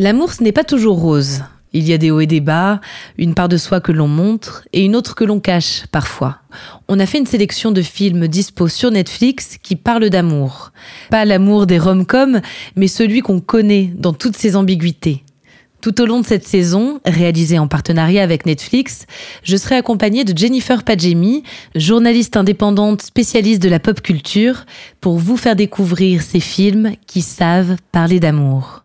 L'amour, ce n'est pas toujours rose. Il y a des hauts et des bas, une part de soi que l'on montre et une autre que l'on cache parfois. On a fait une sélection de films dispo sur Netflix qui parlent d'amour. Pas l'amour des rom-coms, mais celui qu'on connaît dans toutes ses ambiguïtés. Tout au long de cette saison, réalisée en partenariat avec Netflix, je serai accompagnée de Jennifer Padjemi, journaliste indépendante spécialiste de la pop culture, pour vous faire découvrir ces films qui savent parler d'amour.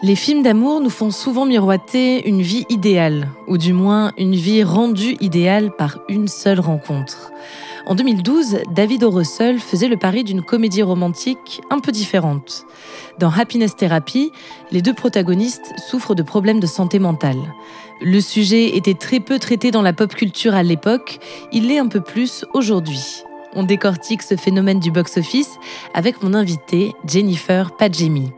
Les films d'amour nous font souvent miroiter une vie idéale, ou du moins une vie rendue idéale par une seule rencontre. En 2012, David O. Russell faisait le pari d'une comédie romantique un peu différente. Dans Happiness Therapy, les deux protagonistes souffrent de problèmes de santé mentale. Le sujet était très peu traité dans la pop culture à l'époque, il l'est un peu plus aujourd'hui. On décortique ce phénomène du box-office avec mon invité Jennifer Padjemi.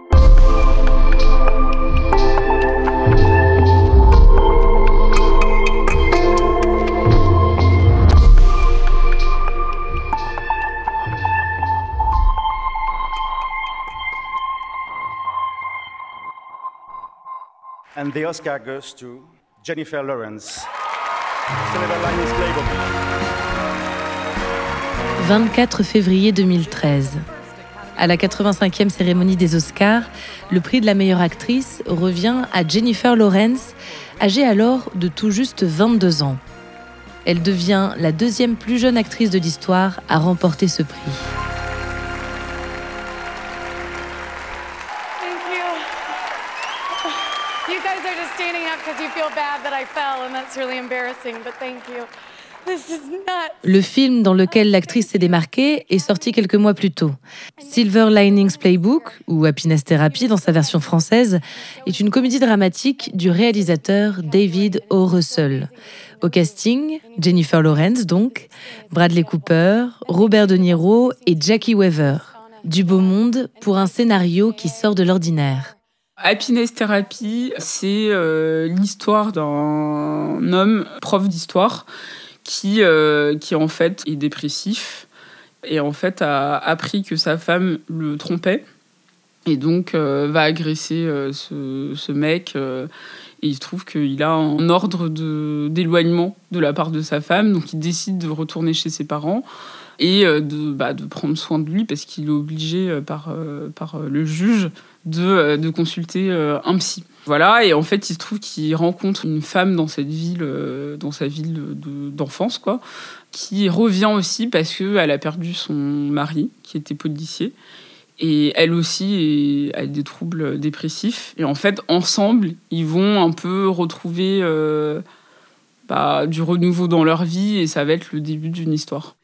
And the Oscar goes to Jennifer Lawrence. Silver Linings Playbook. 24 février 2013. À la 85e cérémonie des Oscars, le prix de la meilleure actrice revient à Jennifer Lawrence, âgée alors de tout juste 22 ans. Elle devient la deuxième plus jeune actrice de l'histoire à remporter ce prix. Le film dans lequel l'actrice s'est démarquée est sorti quelques mois plus tôt. Silver Linings Playbook, ou Happiness Therapy dans sa version française, est une comédie dramatique du réalisateur David O. Russell. Au casting, Jennifer Lawrence donc, Bradley Cooper, Robert De Niro et Jackie Weaver. Du beau monde pour un scénario qui sort de l'ordinaire. Happiness Therapy, c'est euh, l'histoire d'un homme prof d'histoire qui, euh, qui en fait est dépressif et en fait a appris que sa femme le trompait et donc euh, va agresser ce, ce mec et il se trouve qu'il a un ordre d'éloignement de, la part de sa femme donc il décide de retourner chez ses parents et euh, de, bah, de prendre soin de lui parce qu'il est obligé euh, par, euh, le juge de, consulter un psy. Voilà, et en fait, il se trouve qu'il rencontre une femme dans cette ville, dans sa ville de- d'enfance, quoi, qui revient aussi parce qu'elle a perdu son mari, qui était policier. Et elle aussi a des troubles dépressifs. Et en fait, ensemble, ils vont un peu retrouver bah, du renouveau dans leur vie et ça va être le début d'une histoire.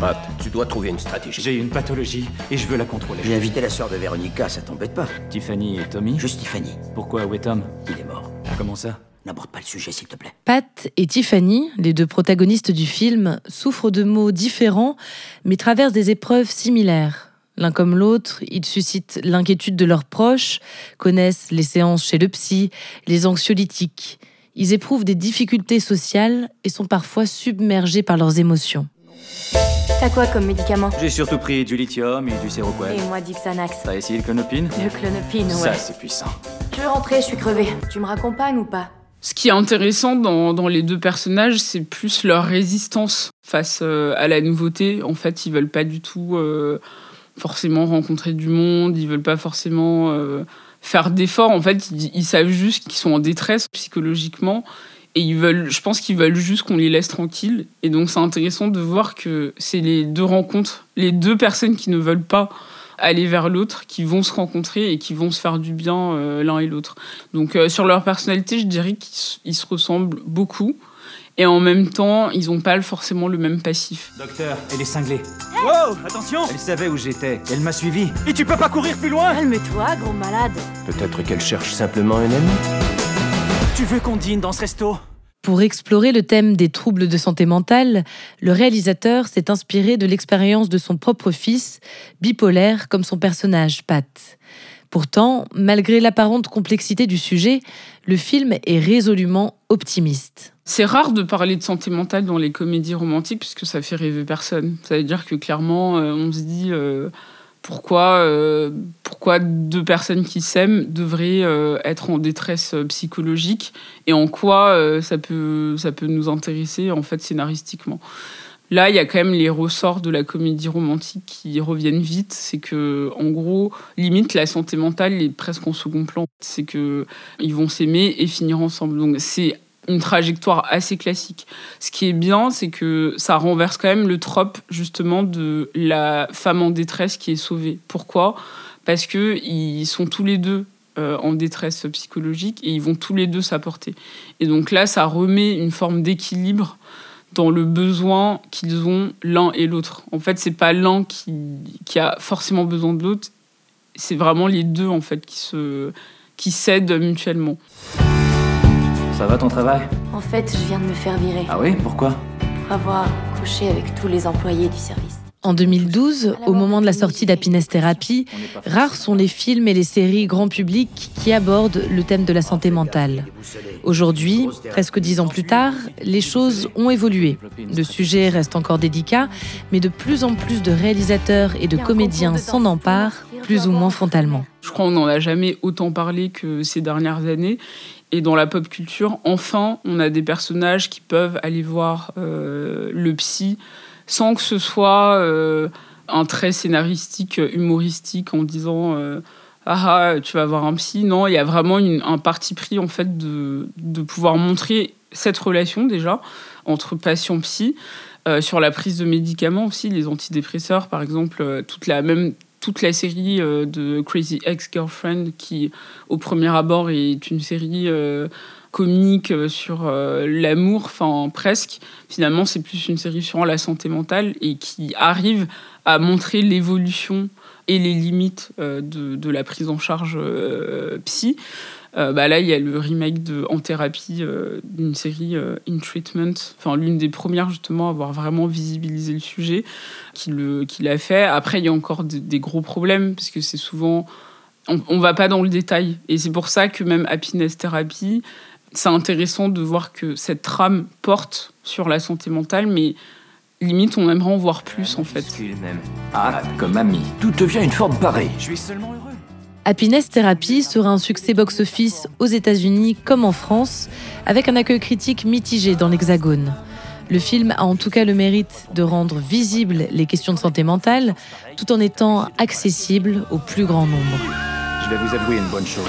Pat, tu dois trouver une stratégie. J'ai une pathologie et je veux la contrôler. J'ai invité la sœur de Véronica, ça t'embête pas Tiffany et Tommy Juste Tiffany. Pourquoi où est Tom? Il est mort. Comment ça? N'aborde pas le sujet, s'il te plaît. Pat et Tiffany, les deux protagonistes du film, souffrent de maux différents, mais traversent des épreuves similaires. L'un comme l'autre, ils suscitent l'inquiétude de leurs proches, connaissent les séances chez le psy, les anxiolytiques. Ils éprouvent des difficultés sociales et sont parfois submergés par leurs émotions. T'as quoi comme médicament J'ai surtout pris du lithium et du séroquel. Et moi Dixanax. T'as essayé le clonopine Le clonopine, Ça, ouais. c'est puissant. Je vais rentrer, je suis crevée. Tu me raccompagnes ou pas Ce qui est intéressant dans, dans les deux personnages, c'est plus leur résistance face euh, à la nouveauté. En fait, ils veulent pas du tout euh, forcément rencontrer du monde, ils veulent pas forcément euh, faire d'efforts. En fait, ils, ils savent juste qu'ils sont en détresse psychologiquement et ils veulent, je pense qu'ils veulent juste qu'on les laisse tranquilles. Et donc, c'est intéressant de voir que c'est les deux rencontres, les deux personnes qui ne veulent pas aller vers l'autre, qui vont se rencontrer et qui vont se faire du bien euh, l'un et l'autre. Donc euh, sur leur personnalité, je dirais qu'ils se ressemblent beaucoup. Et en même temps, ils n'ont pas forcément le même passif. Docteur, elle est cinglée. Wow, attention Elle savait où j'étais. Elle m'a suivi. Et tu peux pas courir plus loin Calme-toi, gros malade. Peut-être qu'elle cherche simplement un ami Tu veux qu'on dîne dans ce resto? Pour explorer le thème des troubles de santé mentale, le réalisateur s'est inspiré de l'expérience de son propre fils, bipolaire comme son personnage Pat. Pourtant, malgré l'apparente complexité du sujet, le film est résolument optimiste. C'est rare de parler de santé mentale dans les comédies romantiques puisque ça fait rêver personne. Ça veut dire que clairement, euh, on se dit euh, pourquoi, euh, pourquoi deux personnes qui s'aiment devraient euh, être en détresse euh, psychologique et en quoi ça, peut, ça peut nous intéresser en fait scénaristiquement. Là, il y a quand même les ressorts de la comédie romantique qui reviennent vite. C'est que, en gros, limite, la santé mentale est presque en second plan. C'est que ils vont s'aimer et finir ensemble. Donc, c'est une trajectoire assez classique. Ce qui est bien, c'est que ça renverse quand même le trope justement de la femme en détresse qui est sauvée. Pourquoi? Parce que ils sont tous les deux euh, en détresse psychologique et ils vont tous les deux s'apporter. Et donc là, ça remet une forme d'équilibre dans le besoin qu'ils ont l'un et l'autre. En fait, c'est pas l'un qui, qui a forcément besoin de l'autre, c'est vraiment les deux en fait qui se qui s'aident mutuellement. Ça va ton travail En fait, je viens de me faire virer Ah oui Pourquoi pour avoir couché avec tous les employés du service. En 2012, au moment de la sortie d'Happiness Therapy, rares sont les films et les séries grand public qui abordent le thème de la santé mentale. Aujourd'hui, presque dix ans plus tard, les choses ont évolué. Le sujet reste encore délicat, mais de plus en plus de réalisateurs et de comédiens s'en emparent, plus ou moins frontalement. Je crois qu'on n'en a jamais autant parlé que ces dernières années. Et dans la pop culture, enfin, on a des personnages qui peuvent aller voir euh, le psy sans que ce soit euh, un trait scénaristique, humoristique, en disant euh, ah ah, tu vas voir un psy. Non, il y a vraiment une- un parti pris en fait de, de pouvoir montrer cette relation déjà entre patient-psy. Euh, sur la prise de médicaments aussi, les antidépresseurs, par exemple, euh, toute la même toute la série euh, de Crazy Ex-Girlfriend qui, au premier abord, est une série euh, comique euh, sur l'amour, enfin presque. Finalement, c'est plus une série sur la santé mentale et qui arrive à montrer l'évolution et les limites euh, de, la prise en charge euh, psy. Euh, bah là, il y a le remake de En thérapie d'une série euh, In Treatment, enfin l'une des premières justement à avoir vraiment visibilisé le sujet, qui le qui l'a fait. Après, il y a encore des, gros problèmes parce que c'est souvent on, on va pas dans le détail et c'est pour ça que même Happiness Therapy, c'est intéressant de voir que cette trame porte sur la santé mentale, mais limite on aimerait en voir plus en fait. même. Ah, comme ami. Tout devient une forme pareille. Je suis seulement heureux. Happiness Therapy sera un succès box-office aux États-Unis comme en France, avec un accueil critique mitigé dans l'Hexagone. Le film a en tout cas le mérite de rendre visibles les questions de santé mentale, tout en étant accessible au plus grand nombre. Je vais vous avouer une bonne chose.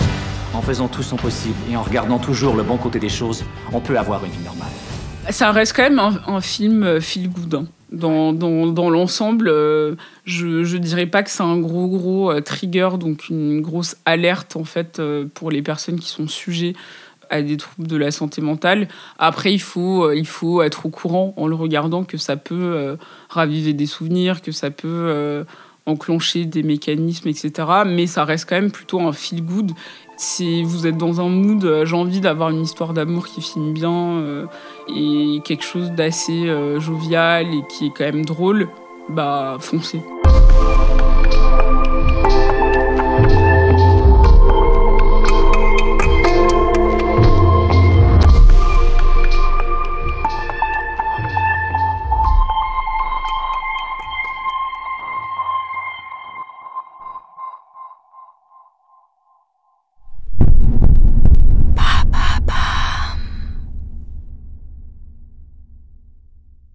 En faisant tout son possible et en regardant toujours le bon côté des choses, on peut avoir une vie normale. Ça reste quand même un, film feel good. hein. Dans, dans, dans l'ensemble, euh, je, je dirais pas que c'est un gros gros euh, trigger, donc une grosse alerte en fait euh, pour les personnes qui sont sujets à des troubles de la santé mentale. Après, il faut, il faut être au courant en le regardant que ça peut raviver des souvenirs, que ça peut enclencher des mécanismes, etc. Mais ça reste quand même plutôt un feel good. Si vous êtes dans un mood, euh, j'ai envie d'avoir une histoire d'amour qui finit bien euh, et quelque chose d'assez euh, jovial et qui est quand même drôle, bah foncez.